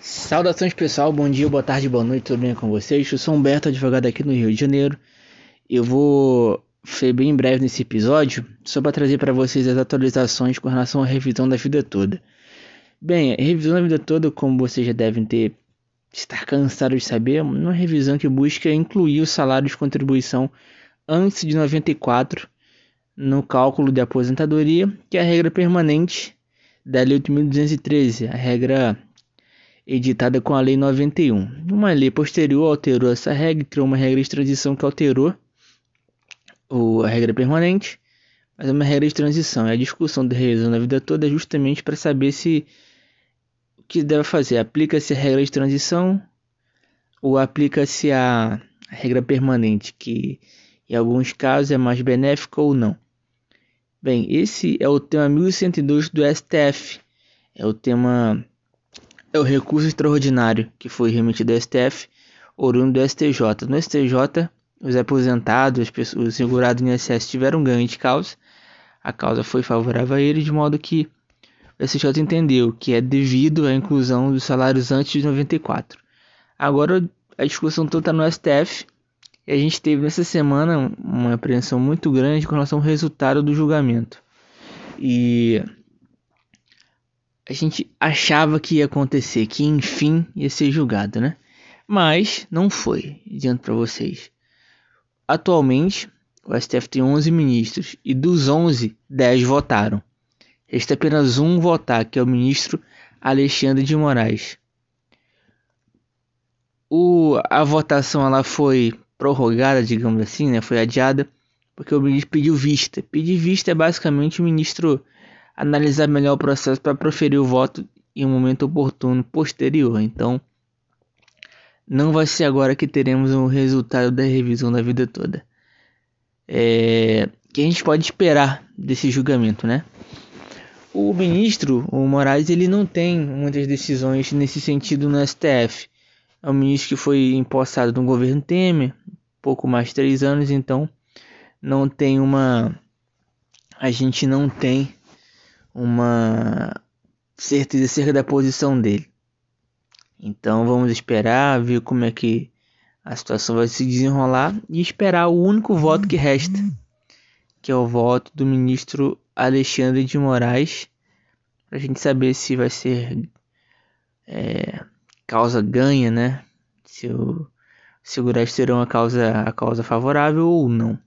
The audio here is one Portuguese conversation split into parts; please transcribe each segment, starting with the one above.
Saudações pessoal, bom dia, boa tarde, boa noite, tudo bem com vocês? Eu sou Humberto, advogado aqui no Rio de Janeiro. Eu vou ser bem breve nesse episódio, só para trazer para vocês as atualizações com relação à revisão da vida toda. Bem, a revisão da vida toda, como vocês já devem ter estar cansados de saber, é uma revisão que busca incluir o salário de contribuição antes de 94 no cálculo de aposentadoria, que é a regra permanente da Lei 8.213, a regra editada com a Lei 91. Uma lei posterior alterou essa regra, criou uma regra de transição que alterou a regra permanente, mas é uma regra de transição. E a discussão da revisão da vida toda é justamente para saber se o que deve fazer. Aplica-se a regra de transição ou aplica-se a regra permanente, que em alguns casos é mais benéfica ou não. Bem, esse é o tema 1102 do STF. É o tema é o recurso extraordinário que foi remetido ao STF, oriundo do STJ. No STJ, os aposentados, os segurados no INSS tiveram ganho de causa. A causa foi favorável a ele, de modo que o STJ entendeu que é devido à inclusão dos salários antes de 94. Agora a discussão toda está no STF e a gente teve nessa semana uma apreensão muito grande com relação ao resultado do julgamento. E a gente achava que ia acontecer, que enfim ia ser julgado, né? Mas não foi, adianto para vocês. Atualmente, o STF tem 11 ministros e dos 11, 10 votaram. Resta apenas um votar, que é o ministro Alexandre de Moraes. O, a votação ela foi prorrogada, digamos assim, né? foi adiada, porque o ministro pediu vista. Pedir vista é basicamente o ministro analisar melhor o processo para proferir o voto em um momento oportuno posterior. Então, não vai ser agora que teremos o um resultado da revisão da vida toda. É, que a gente pode esperar desse julgamento, né? O ministro, o Moraes, ele não tem muitas decisões nesse sentido no STF. É um ministro que foi empossado no governo Temer, pouco mais de três anos, então não tem uma. A gente não tem uma certeza acerca da posição dele. Então vamos esperar, ver como é que a situação vai se desenrolar e esperar o único voto que resta, que é o voto do ministro Alexandre de Moraes, para a gente saber se vai ser é, causa ganha, né? Se o segurar terão a causa, a causa favorável ou não.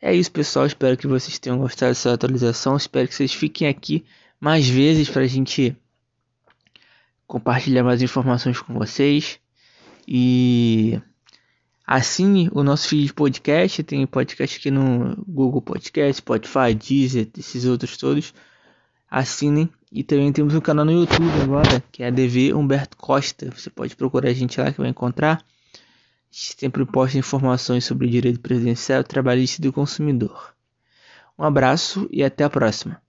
É isso, pessoal. Espero que vocês tenham gostado dessa atualização. Espero que vocês fiquem aqui mais vezes para a gente compartilhar mais informações com vocês. E assine o nosso feed de podcast. Tem podcast aqui no Google Podcast, Spotify, Deezer, esses outros todos. Assinem. E também temos um canal no YouTube agora, que é a DV Humberto Costa. Você pode procurar a gente lá que vai encontrar sempre posta informações sobre direito presidencial, trabalhista e do consumidor. Um abraço e até a próxima.